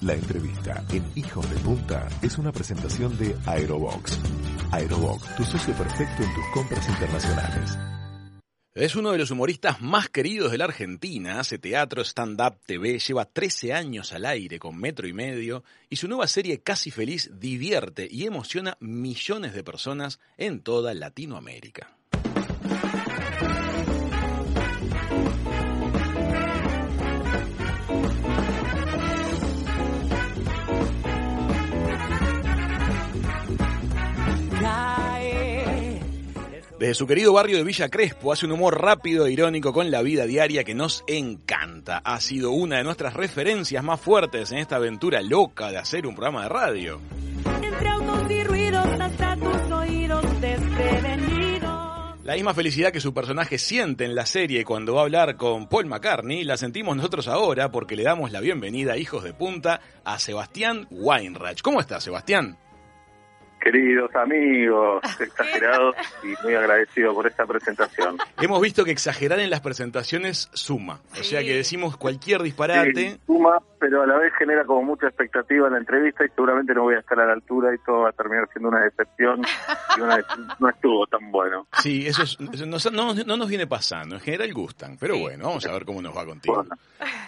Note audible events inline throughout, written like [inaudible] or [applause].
La entrevista en Hijos de Punta es una presentación de Aerobox. Aerobox, tu socio perfecto en tus compras internacionales. Es uno de los humoristas más queridos de la Argentina, hace teatro, stand-up, TV, lleva 13 años al aire con metro y medio y su nueva serie Casi Feliz divierte y emociona millones de personas en toda Latinoamérica. Desde su querido barrio de Villa Crespo hace un humor rápido e irónico con la vida diaria que nos encanta. Ha sido una de nuestras referencias más fuertes en esta aventura loca de hacer un programa de radio. Entre autos y ruidos hasta tus oídos. La misma felicidad que su personaje siente en la serie cuando va a hablar con Paul McCartney, la sentimos nosotros ahora porque le damos la bienvenida, hijos de punta, a Sebastián Weinreich. ¿Cómo estás, Sebastián? Queridos amigos, [laughs] exagerados y muy agradecido por esta presentación. Hemos visto que exagerar en las presentaciones suma. O sea que decimos cualquier disparate. Sí, suma, pero a la vez genera como mucha expectativa en la entrevista y seguramente no voy a estar a la altura y todo va a terminar siendo una decepción y una no estuvo tan bueno. Sí, eso, es- eso no, no- no nos viene pasando. En general gustan. Pero bueno, vamos a ver cómo nos va contigo. Bueno.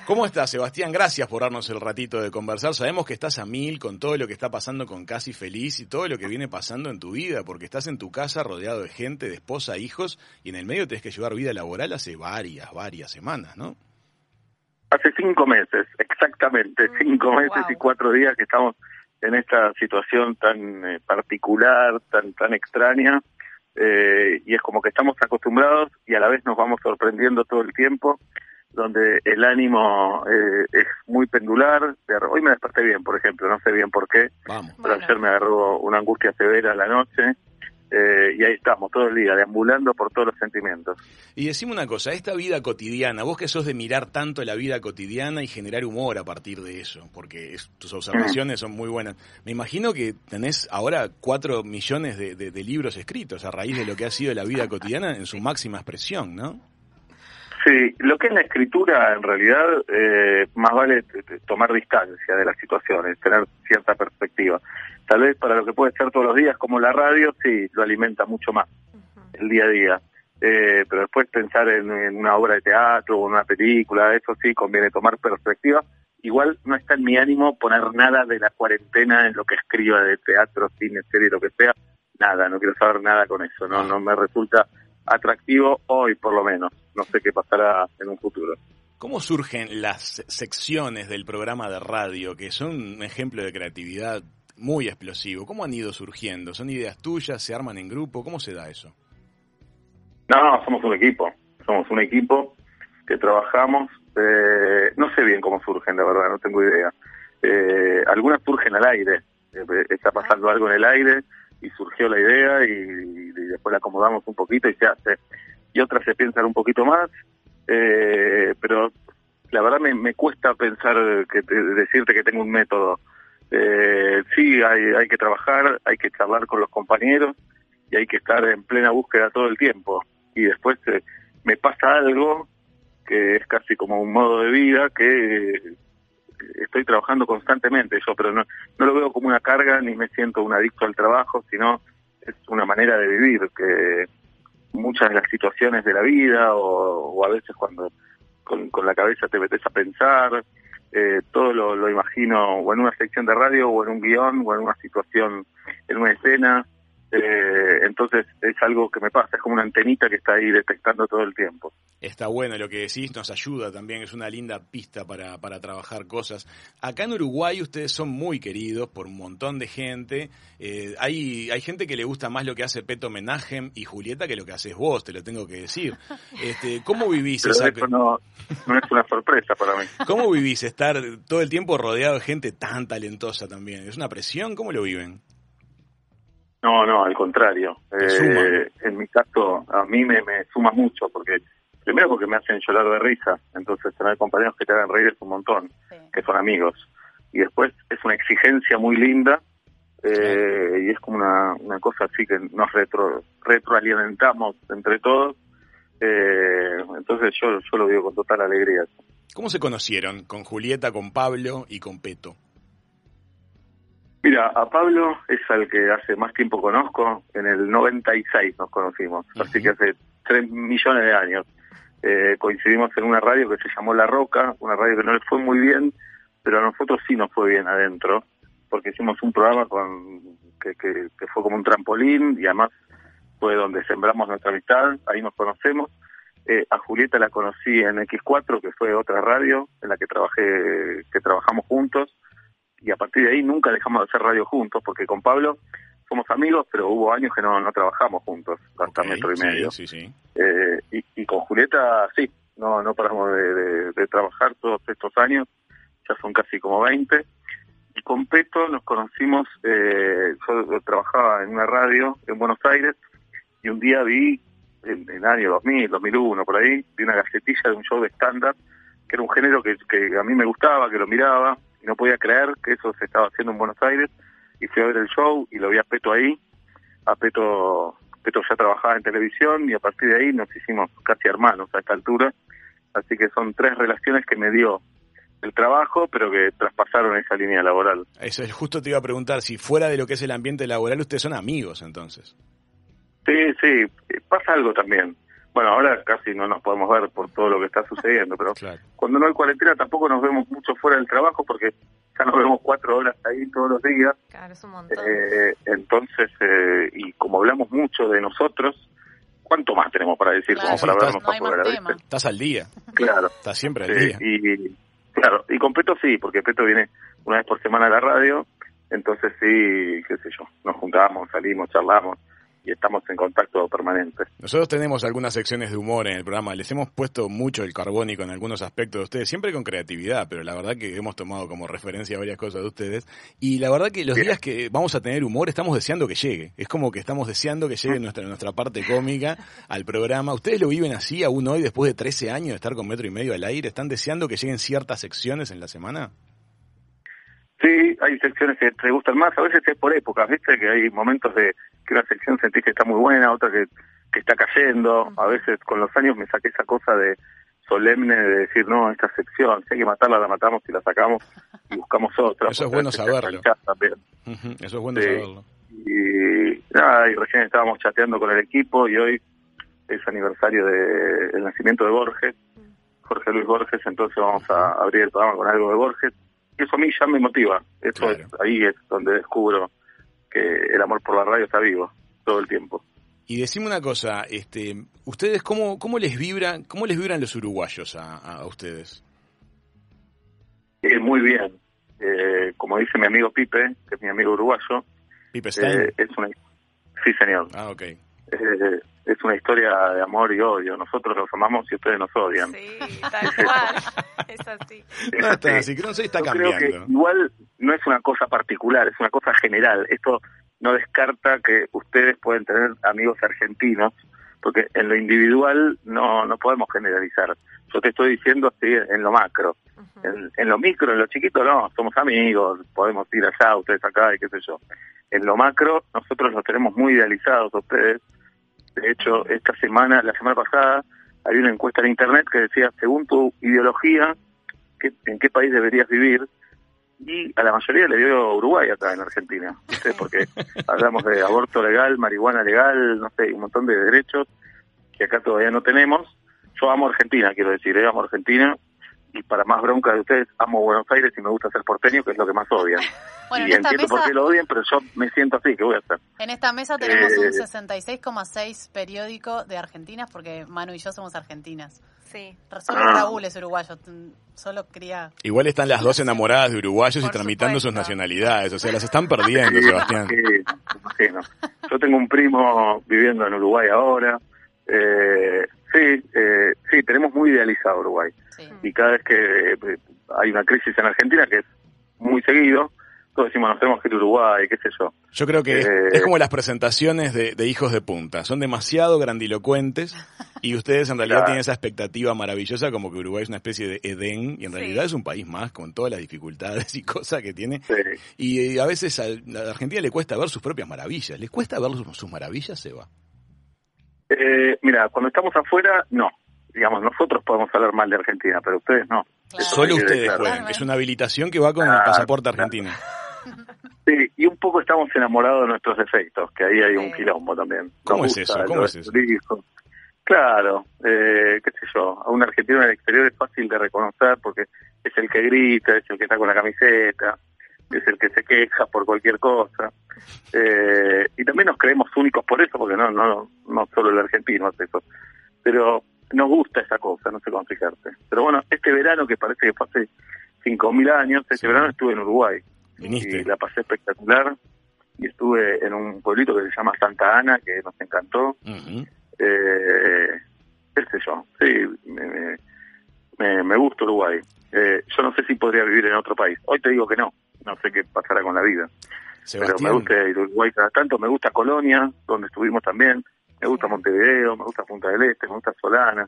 ¿Cómo estás, Sebastián? Gracias por darnos el ratito de conversar. Sabemos que estás a mil con todo lo que está pasando con Casi Feliz y todo lo que viene pasando en tu vida, porque estás en tu casa rodeado de gente, de esposa, hijos, y en el medio tenés que llevar vida laboral hace varias, varias semanas, ¿no? Hace cinco meses, exactamente, cinco meses y cuatro días que estamos en esta situación tan eh, particular, tan tan extraña, eh, y es como que estamos acostumbrados y a la vez nos vamos sorprendiendo todo el tiempo, donde el ánimo eh, es muy pendular. Hoy me desperté bien, por ejemplo, no sé bien por qué, Vamos. pero ayer me agarró una angustia severa a la noche, eh, y ahí estamos todo el día, deambulando por todos los sentimientos. Y decime una cosa, esta vida cotidiana, vos que sos de mirar tanto la vida cotidiana y generar humor a partir de eso, porque tus observaciones son muy buenas. Me imagino que tenés ahora cuatro millones de- de libros escritos a raíz de lo que ha sido la vida cotidiana en su máxima expresión, ¿no? Sí, lo que es la escritura, en realidad, eh, más vale t- tomar distancia de las situaciones, tener cierta perspectiva. Tal vez para lo que puede ser todos los días, como la radio, sí, lo alimenta mucho más el día a día. Eh, pero después pensar en, en una obra de teatro o en una película, eso sí, conviene tomar perspectiva. Igual no está en mi ánimo poner nada de la cuarentena en lo que escriba de teatro, cine, serie, lo que sea. Nada, no quiero saber nada con eso. No, no me resulta atractivo hoy, por lo menos. No sé qué pasará en un futuro. ¿Cómo surgen las secciones del programa de radio, que son un ejemplo de creatividad muy explosivo? ¿Cómo han ido surgiendo? ¿Son ideas tuyas? ¿Se arman en grupo? ¿Cómo se da eso? No, somos un equipo. Somos un equipo que trabajamos. eh, no sé bien cómo surgen, la verdad, no tengo idea. Eh, algunas surgen al aire. Eh, está pasando algo en el aire y surgió la idea y, después la acomodamos un poquito y se hace. Y otras se piensan un poquito más. eh, pero la verdad me, me cuesta pensar, que decirte que tengo un método. Eh, sí, hay, hay que trabajar, hay que charlar con los compañeros y hay que estar en plena búsqueda todo el tiempo. Y después eh, me pasa algo que es casi como un modo de vida que estoy trabajando constantemente yo, pero no, no lo veo como una carga ni me siento un adicto al trabajo, sino es una manera de vivir que muchas de las situaciones de la vida o, a veces cuando con, la cabeza te metes a pensar, eh, todo lo imagino o en una sección de radio o en un guion o en una situación, en una escena. Eh, entonces es algo que me pasa, es como una antenita que está ahí detectando todo el tiempo. Está bueno lo que decís, nos ayuda también, es una linda pista para, para trabajar cosas. Acá en Uruguay ustedes son muy queridos por un montón de gente. Eh, hay, hay gente que le gusta más lo que hace Peto Menagem y Julieta que lo que haces vos, te lo tengo que decir. Este, ¿Cómo vivís Pero esa... eso no, no es una sorpresa para mí. ¿Cómo vivís estar todo el tiempo rodeado de gente tan talentosa también? ¿Es una presión? ¿Cómo lo viven? No, no, al contrario. Eh, en mi caso, a mí me, me suma mucho, porque primero porque me hacen llorar de risa, entonces tener compañeros que te hagan reír es un montón, que son amigos. Y después es una exigencia muy linda, eh, y es como una, una cosa así que nos retro, retroalimentamos entre todos. Eh, entonces yo, yo lo digo con total alegría. ¿Cómo se conocieron con Julieta, con Pablo y con Peto? Mira, a Pablo es al que hace más tiempo conozco, en el 96 nos conocimos, así que hace 3 millones de años. Eh, coincidimos en una radio que se llamó La Roca, una radio que no le fue muy bien, pero a nosotros sí nos fue bien adentro, porque hicimos un programa con que, que, que fue como un trampolín y además fue donde sembramos nuestra amistad, ahí nos conocemos. Eh, a Julieta la conocí en X4, que fue otra radio en la que trabajé, que trabajamos juntos, y a partir de ahí nunca dejamos de hacer radio juntos, porque con Pablo somos amigos, pero hubo años que no, no trabajamos juntos, hasta Ok, metro y medio. Sí, sí. Eh, y, y con Julieta, sí, no, no paramos de, de- de trabajar todos estos años, ya son casi como 20. Y con Peto nos conocimos, eh, yo trabajaba en una radio en Buenos Aires y un día vi, en, en el año 2000, 2001, por ahí, vi una gacetilla de un show de stand-up, que era un género que, que a mí me gustaba, que lo miraba, y no podía creer que eso se estaba haciendo en Buenos Aires, y fui a ver el show y lo vi a Peto ahí, a Peto, Peto ya trabajaba en televisión y a partir de ahí nos hicimos casi hermanos a esta altura, así que son tres relaciones que me dio el trabajo, pero que traspasaron esa línea laboral. Eso es justo te iba a preguntar, si fuera de lo que es el ambiente laboral, ustedes son amigos entonces. Sí, sí, pasa algo también. Bueno, ahora casi no nos podemos ver por todo lo que está sucediendo, pero Claro. cuando no hay cuarentena tampoco nos vemos mucho fuera del trabajo porque ya nos vemos cuatro horas ahí todos los días. Claro, es un montón. Eh, entonces, eh, y como hablamos mucho de nosotros, ¿cuánto más tenemos para decir Claro, como para sí, vernos no tema. ¿viste? Estás al día, Claro. estás siempre al Sí, día. y claro, y con Peto sí, porque Peto viene una vez por semana a la radio, entonces sí, qué sé yo, nos juntamos, salimos, charlamos y estamos en contacto permanente. Nosotros tenemos algunas secciones de humor en el programa, les hemos puesto mucho el carbónico en algunos aspectos de ustedes, siempre con creatividad, pero la verdad que hemos tomado como referencia varias cosas de ustedes. Y la verdad que los Bien. días que vamos a tener humor estamos deseando que llegue. Es como que estamos deseando que llegue nuestra, nuestra parte cómica al programa. ¿Ustedes lo viven así aún hoy, después de 13 años de estar con metro y medio al aire? ¿Están deseando que lleguen ciertas secciones en la semana? Sí, hay secciones que te gustan más, a veces es por épocas, viste, que hay momentos de que una sección sentís que está muy buena, otra que, que está cayendo, a veces con los años me saqué esa cosa de solemne de decir, no, esta sección, si hay que matarla, la matamos y la sacamos y buscamos otra. Eso es bueno saberlo. Eso es bueno Sí. saberlo. Y nada, y recién estábamos chateando con el equipo y hoy es aniversario del el nacimiento de Borges, Jorge Luis Borges, entonces vamos a abrir el programa con algo de Borges. Eso a mí ya me motiva. Eso Claro. es- ahí es donde descubro que el amor por la radio está vivo todo el tiempo. Y decime una cosa, este, ustedes cómo, cómo les vibran, cómo les vibran los uruguayos a, a ustedes? Eh, muy bien. Eh, como dice mi amigo Pipe, que es mi amigo uruguayo, Pipe Stein. eh, es una... Sí, señor. ah, ok. Eh, es una historia de amor y odio. Nosotros los amamos y ustedes nos odian. Sí, tal cual. [laughs] es así. Es No está así. no sé, está Yo creo cambiando. que igual no es una cosa particular, es una cosa general. Esto no descarta que ustedes pueden tener amigos argentinos, porque en lo individual no, no podemos generalizar. Yo te estoy diciendo así en lo macro. En, en lo micro, en lo chiquito, no, somos amigos, podemos ir allá, ustedes acá y qué sé yo. En lo macro, nosotros los tenemos muy idealizados a ustedes. De hecho, esta semana, la semana pasada, había una encuesta en internet que decía, según tu ideología, ¿qué- ¿en qué país deberías vivir? Y a la mayoría le dio Uruguay acá en Argentina, ¿viste? porque [laughs] hablamos de aborto legal, marihuana legal, no sé, un montón de derechos que acá todavía no tenemos. Yo amo Argentina, quiero decir, ¿eh? amo Argentina, y para más bronca de ustedes, amo Buenos Aires y me gusta ser porteño, que es lo que más odian. [laughs] Bueno, y en entiendo por mesa, qué lo odian, pero yo me siento así, ¿qué voy a hacer? en esta mesa tenemos Eh, un 66,6 periódico de argentinas porque Manu y yo somos argentinas. Sí. Solo Ah. Raúl es uruguayo. Solo quería... Igual están las dos enamoradas de uruguayos y Por tramitando sus supuesto. nacionalidades, o sea, las están perdiendo, Sebastián. sí, sí, no. Yo tengo un primo viviendo en Uruguay ahora. Eh, sí, eh, tenemos muy idealizado Uruguay. Sí. Y cada vez que eh, hay una crisis en Argentina, que es muy seguido, todos decimos, nos tenemos que ir a Uruguay, qué sé yo. Yo creo que es, Eh. es como las presentaciones de, de hijos de punta, son demasiado grandilocuentes y ustedes en realidad Claro. tienen esa expectativa maravillosa como que Uruguay es una especie de Edén y en Sí. realidad es un país más con todas las dificultades y cosas que tiene Sí. y a veces a la Argentina le cuesta ver sus propias maravillas. ¿Les cuesta ver sus, sus maravillas, Seba? Eh, mira, cuando estamos afuera, no. Digamos, nosotros podemos hablar mal de Argentina, pero ustedes no. Claro. Solo ustedes dejarlo. pueden. Es una habilitación que va con el Claro, pasaporte claro. argentino. [laughs] Sí, y un, poco estamos enamorados de nuestros defectos, que ahí hay un quilombo también. Nos ¿Cómo es eso? ¿Cómo es eso? Claro, eh, qué sé yo, a un argentino en el exterior es fácil de reconocer porque es el que grita, es el que está con la camiseta, es el que se queja por cualquier cosa. Eh, y también nos creemos únicos por eso, porque no, no, no solo el argentino hace eso. Pero nos gusta esa cosa, no sé cómo explicarte. Pero bueno, este verano que parece que fue hace 5.000 años, este Sí. verano estuve en Uruguay Viniste. y la pasé espectacular y estuve en un pueblito que se llama Santa Ana, que nos encantó. Ujú. Eh, qué sé yo, sí, me, me- me, gusta Uruguay. Eh, yo no sé si podría vivir en otro país. Hoy te digo que no, no sé qué pasará con la vida. Pero me gusta Uruguay cada tanto, me gusta Colonia, donde estuvimos también, me gusta. Montevideo, me gusta Punta del Este, me gusta Solana,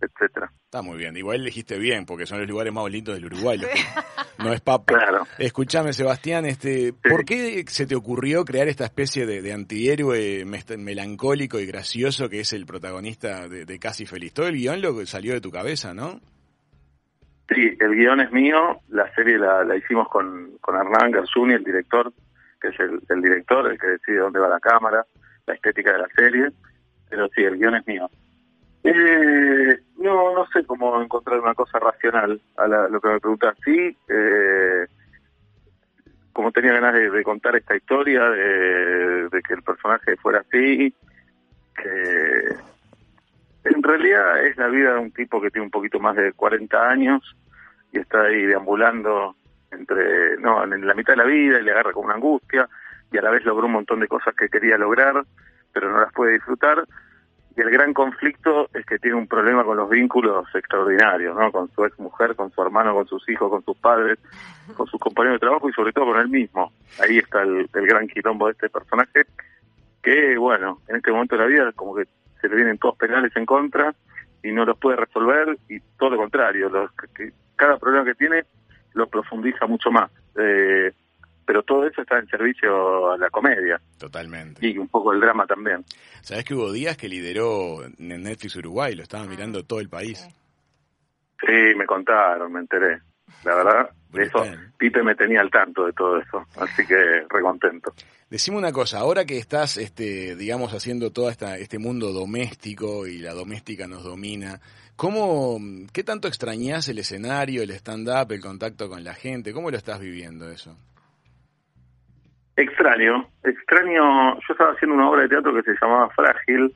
etcétera. está muy bien. Igual elegiste bien, porque son los lugares más bonitos del Uruguay. los que- [laughs] no es papa. Claro. Escúchame, Sebastián, este, ¿por qué se te ocurrió crear esta especie de, de antihéroe melancólico y gracioso que es el protagonista de, de Casi Feliz? Todo el guion lo que salió de tu cabeza, ¿no? Sí, el guion es mío, la serie la, la hicimos con, con Hernán Garzuni, el director, que es el, el director, el que decide dónde va la cámara, la estética de la serie, pero sí, el guion es mío. Eh, no, no sé cómo encontrar una cosa racional a la- lo que me preguntas. Sí, eh, como tenía ganas de, contar esta historia, de, de que el personaje fuera así, que en realidad es la vida de un tipo que tiene un poquito más de 40 años y está ahí deambulando entre no en la mitad de la vida y le agarra con una angustia y a la vez logró un montón de cosas que quería lograr pero no las puede disfrutar. Y el gran conflicto es que tiene un problema con los vínculos extraordinarios no con su ex mujer con su hermano con sus hijos con sus padres con sus compañeros de trabajo y sobre todo con él mismo. Ahí está el, gran quilombo de este personaje que bueno en este momento de la vida como que se le vienen todos penales en contra y no los puede resolver y todo lo contrario, los, que cada problema que tiene lo profundiza mucho más. Eh, pero todo eso está en servicio a la comedia Totalmente. y un poco el drama también. Sabes que hubo días que lideró en Netflix Uruguay, lo estaba mirando todo el país. Sí, me contaron, me enteré. La verdad, de eso. Pipe me tenía al tanto de todo eso, así que recontento. Decime una cosa, ahora que estás, este, digamos, haciendo todo esta, este mundo doméstico y la doméstica nos domina, ¿cómo, qué tanto extrañás el escenario, el stand-up, el contacto con la gente? ¿Cómo lo estás viviendo eso? Extraño, extraño, yo estaba haciendo una obra de teatro que se llamaba Frágil,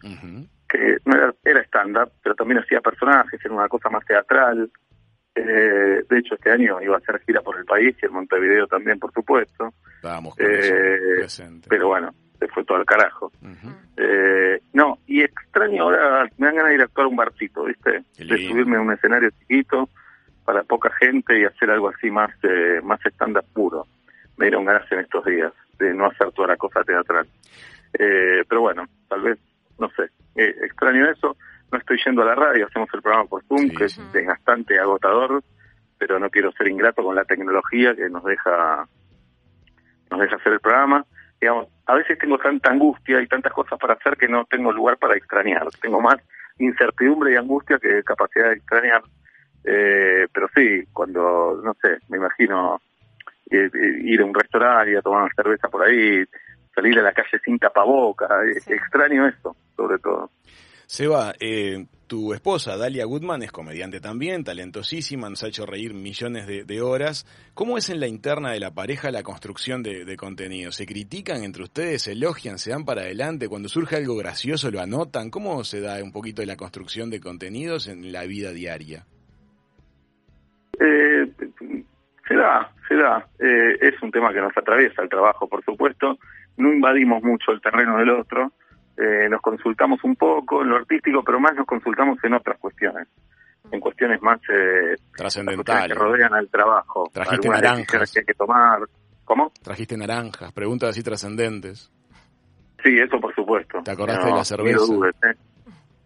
que no era, era stand-up, pero también hacía personajes, era una cosa más teatral. Eh, de hecho, este año iba a hacer gira por el país y en Montevideo también, por supuesto. Estábamos con Eh, eso. Pero bueno, se fue todo al carajo. Eh, no, y extraño ahora, me dan ganas de ir a actuar a un barcito, ¿viste? De subirme a un escenario chiquito para poca gente y hacer algo así más eh, más estándar puro. Me dieron ganas en estos días de no hacer toda la cosa teatral. Eh, pero bueno, tal vez, no sé, eh, extraño eso. No estoy yendo a la radio, hacemos el programa por Zoom, Sí, que es desgastante, agotador, pero no quiero ser ingrato con la tecnología que nos deja nos deja hacer el programa. Digamos, a veces tengo tanta angustia y tantas cosas para hacer que no tengo lugar para extrañar. Tengo más incertidumbre y angustia que capacidad de extrañar. Eh, pero sí, cuando, no sé, me imagino eh, eh, ir a un restaurante y a tomar una cerveza por ahí, salir a la calle sin tapaboca, eh, Sí. extraño eso, sobre todo. Seba, eh, tu esposa, Dalia Goodman, es comediante también, talentosísima, nos ha hecho reír millones de, de horas. ¿Cómo es en la interna de la pareja la construcción de, de contenido? ¿Se critican entre ustedes, se elogian, se dan para adelante? Cuando surge algo gracioso, lo anotan. ¿Cómo se da un poquito de la construcción de contenidos en la vida diaria? Eh, se da, Eh, es un tema que nos atraviesa el trabajo, por supuesto. No invadimos mucho el terreno del otro. Eh, nos consultamos un poco en lo artístico, pero más nos consultamos en otras cuestiones. En cuestiones más eh, las cuestiones Trascendental. que rodean al trabajo. Trajiste naranjas. que hay que tomar. ¿Cómo? Trajiste naranjas, preguntas así trascendentes. Sí, eso por supuesto. ¿Te acordaste de la cerveza? dudes, ¿eh?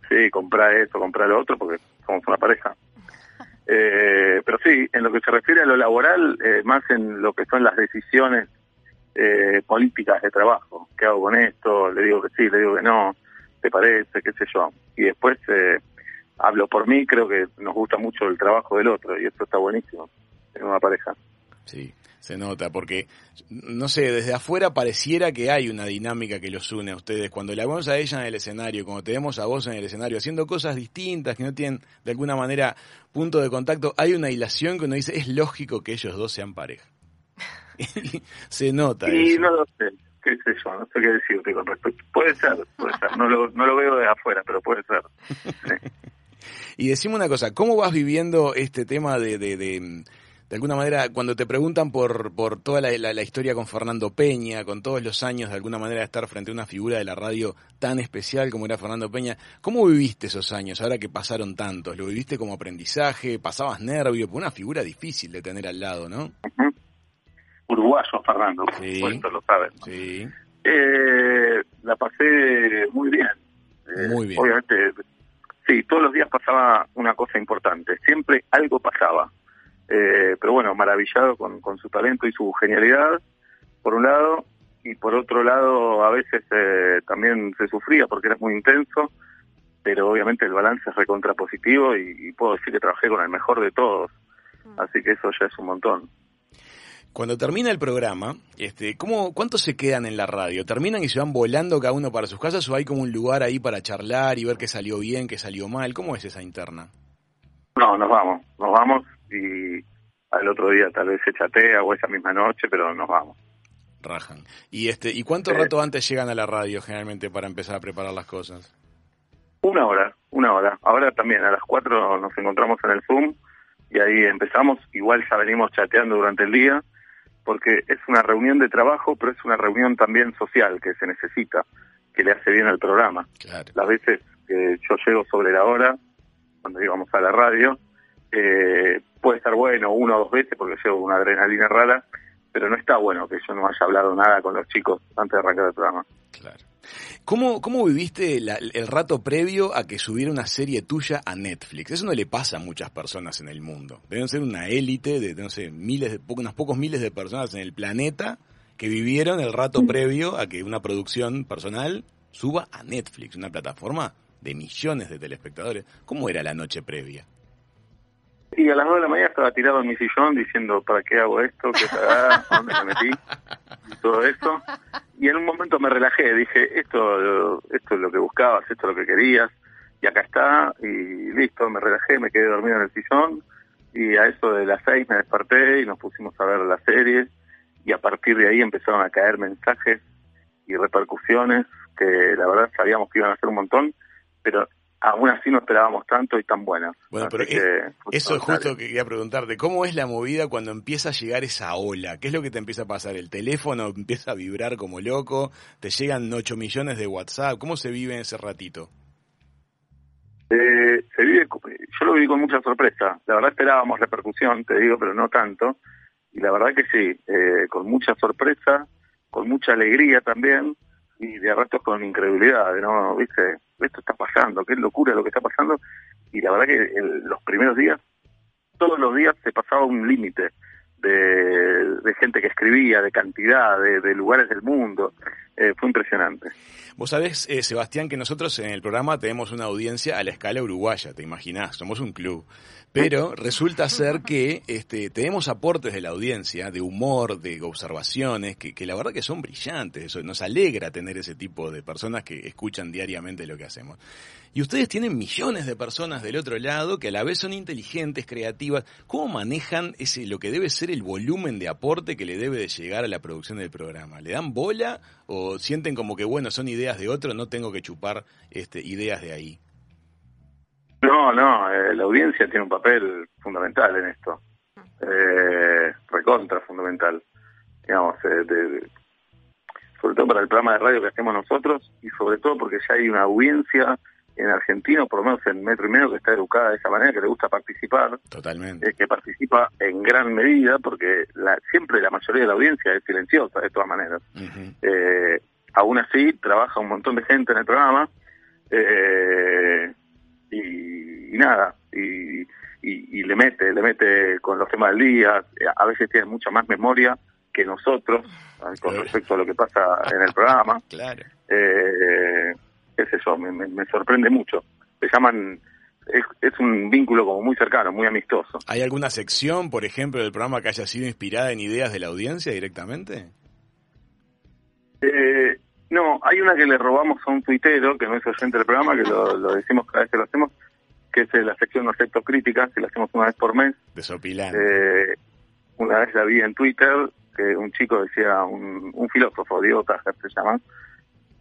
Sí, comprar eso, comprar lo otro, porque somos una pareja. Eh, pero sí, en lo que se refiere a lo laboral, eh, más en lo que son las decisiones eh, políticas de trabajo. ¿Qué hago con esto? Le digo que sí, le digo que no. ¿Te parece? ¿Qué sé yo? Y después eh, hablo por mí, creo que nos gusta mucho el trabajo del otro y eso está buenísimo en una pareja. Sí. Se nota, porque, no sé, desde afuera pareciera que hay una dinámica que los une a ustedes. Cuando la vemos a ella en el escenario, cuando te vemos a vos en el escenario, haciendo cosas distintas que no tienen de alguna manera punto de contacto, hay una hilación que uno dice, es lógico que ellos dos sean pareja. [laughs] Se nota. Y eso. no lo sé, qué sé yo, no sé qué decirte con respecto. Puede ser, puede ser, no lo, no lo veo de afuera, pero puede ser. [laughs] Sí. Y decime una cosa, ¿cómo vas viviendo este tema de, de, de, de alguna manera, cuando te preguntan por, por toda la, la- la historia con Fernando Peña, con todos los años de alguna manera de estar frente a una figura de la radio tan especial como era Fernando Peña, ¿cómo viviste esos años ahora que pasaron tantos? ¿Lo viviste como aprendizaje? ¿Pasabas nervio? Por una figura difícil de tener al lado, ¿no? Ujú. Uruguayo, Fernando, por Sí. supuesto, lo saben. Sí, Eh, la pasé muy bien. Eh, Muy bien. Obviamente, sí, todos los días pasaba una cosa importante. Siempre algo pasaba. Eh, pero bueno, maravillado con, con su talento y su genialidad, por un lado, y por otro lado, a veces eh, también se sufría porque era muy intenso, pero obviamente el balance es recontrapositivo y, y puedo decir que trabajé con el mejor de todos. Así que eso ya es un montón. Cuando termina el programa, este, ¿cómo, ¿cuántos se quedan en la radio? ¿Terminan y se van volando cada uno para sus casas o hay como un lugar ahí para charlar y ver qué salió bien, qué salió mal? ¿Cómo es esa interna? No, nos vamos, nos vamos y al otro día tal vez se chatea o esa misma noche, pero nos vamos. Rajan. ¿Y este y cuánto Sí. rato antes llegan a la radio generalmente para empezar a preparar las cosas? Una hora, una hora. Ahora también a las cuatro nos encontramos en el Zoom y ahí empezamos. Igual ya venimos chateando durante el día porque es una reunión de trabajo, pero es una reunión también social que se necesita, que le hace bien al programa. Claro. Las veces que yo llego sobre la hora, cuando íbamos a la radio, eh, puede estar bueno una o dos veces porque llevo una adrenalina rara, pero no está bueno que yo no haya hablado nada con los chicos antes de arrancar el programa. Claro. ¿Cómo, cómo viviste la- el rato previo a que subiera una serie tuya a Netflix? Eso no le pasa a muchas personas en el mundo. Deben ser una élite de, no sé, miles de, unos pocos miles de personas en el planeta que vivieron el rato previo a que una producción personal suba a Netflix, una plataforma de millones de telespectadores. ¿Cómo era la noche previa? Y a las 9 de la mañana estaba tirado en mi sillón diciendo, ¿para qué hago esto? ¿Qué cagada? ¿A ¿Dónde me metí? Y todo eso. Y en un momento me relajé, dije, esto, esto es lo que buscabas, esto es lo que querías, y acá está, y listo, me relajé, me quedé dormido en el sillón, y a eso de las 6 me desperté y nos pusimos a ver la serie, y a partir de ahí empezaron a caer mensajes y repercusiones que la verdad sabíamos que iban a ser un montón, pero aún así no esperábamos tanto y tan buenas. Bueno, pero es- eso es justo que quería preguntarte. ¿Cómo es la movida cuando empieza a llegar esa ola? ¿Qué es lo que te empieza a pasar? ¿El teléfono empieza a vibrar como loco? ¿Te llegan 8 millones de WhatsApp? ¿Cómo se vive en ese ratito? Eh, se vive, yo lo viví con mucha sorpresa. La verdad esperábamos repercusión, te digo, pero no tanto. Y la verdad que sí, eh, con mucha sorpresa, con mucha alegría también, y de ratos con incredulidad, no, viste, esto está pasando, qué locura lo que está pasando. Y la verdad que el- los primeros días, todos los días se pasaba un límite de, gente que escribía, de cantidad, de lugares del mundo. Eh, fue impresionante. Vos sabés, eh, Sebastián, que nosotros en el programa tenemos una audiencia a la escala uruguaya, te imaginás, somos un club. Pero [laughs] resulta ser que este, tenemos aportes de la audiencia, de humor, de observaciones, que, que la verdad que son brillantes. Eso nos alegra tener ese tipo de personas que escuchan diariamente lo que hacemos. Y ustedes tienen millones de personas del otro lado que a la vez son inteligentes, creativas. ¿Cómo manejan ese lo que debe ser el volumen de aporte que le debe de llegar a la producción del programa? ¿Le dan bola o sienten como que bueno son ideas de otro, no tengo que chupar este, ideas de ahí? No, no, eh, la audiencia tiene un papel fundamental en esto. Eh, recontra fundamental. Digamos, eh, de- sobre todo para el programa de radio que hacemos nosotros y sobre todo porque ya hay una audiencia en Argentina, o por lo menos en Metro y Medio, que está educada de esa manera, que le gusta participar, Totalmente. eh, que participa en gran medida porque la, siempre la mayoría de la audiencia es silenciosa de todas maneras. Eh, aún así, trabaja un montón de gente en el programa eh, y, y nada, y, y- y le mete, le mete con los temas del día, a veces tiene mucha más memoria que nosotros con respecto a lo que pasa en el programa. Claro. Eh, sé yo, me, me- me sorprende mucho. Se llaman es, es un vínculo como muy cercano, muy amistoso. ¿Hay alguna sección, por ejemplo, del programa que haya sido inspirada en ideas de la audiencia directamente? Eh, no, hay una que le robamos a un tuitero, que no es oyente del programa, que lo, lo decimos cada vez que lo hacemos, que es la sección de acepto críticas, que la hacemos una vez por mes. Desopilante. Eh, una vez la vi en Twitter, que un chico decía, un, un filósofo, Diego Tajer se llama,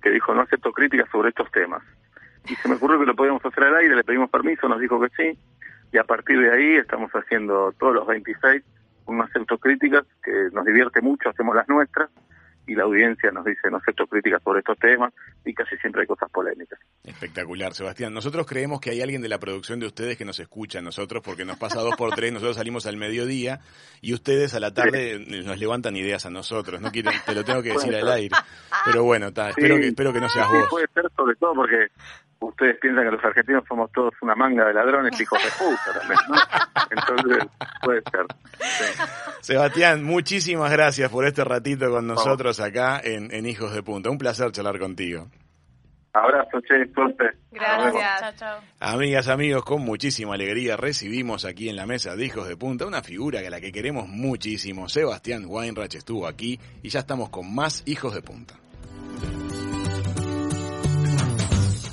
que dijo, no acepto críticas sobre estos temas. Y se me ocurrió que lo podíamos hacer al aire, le pedimos permiso, nos dijo que sí, y a partir de ahí estamos haciendo todos los 26 un acepto críticas que nos divierte mucho, hacemos las nuestras, y la audiencia nos dice, no acepto críticas sobre estos temas, y casi siempre hay cosas polémicas. Espectacular, Sebastián. Nosotros creemos que hay alguien de la producción de ustedes que nos escucha a nosotros, porque nos pasa dos por tres, nosotros salimos al mediodía y ustedes a la tarde nos levantan ideas a nosotros. No quieren, te lo tengo que decir al aire. Pero bueno, ta, espero, Sí. que, espero que no seas Sí, vos. puede ser sobre todo porque ustedes piensan que los argentinos somos todos una manga de ladrones, hijos de puta también, ¿no? Entonces, puede ser. Sí. Sebastián, muchísimas gracias por este ratito con nosotros acá en, en Hijos de Punta. Un placer charlar contigo. Abrazo, che, suerte. Vemos. Chao, Gracias. chao. Amigas, amigos, con muchísima alegría recibimos aquí en la mesa de Hijos de Punta una figura que a la que queremos muchísimo. Sebastián Weinreich estuvo aquí y ya estamos con más Hijos de Punta.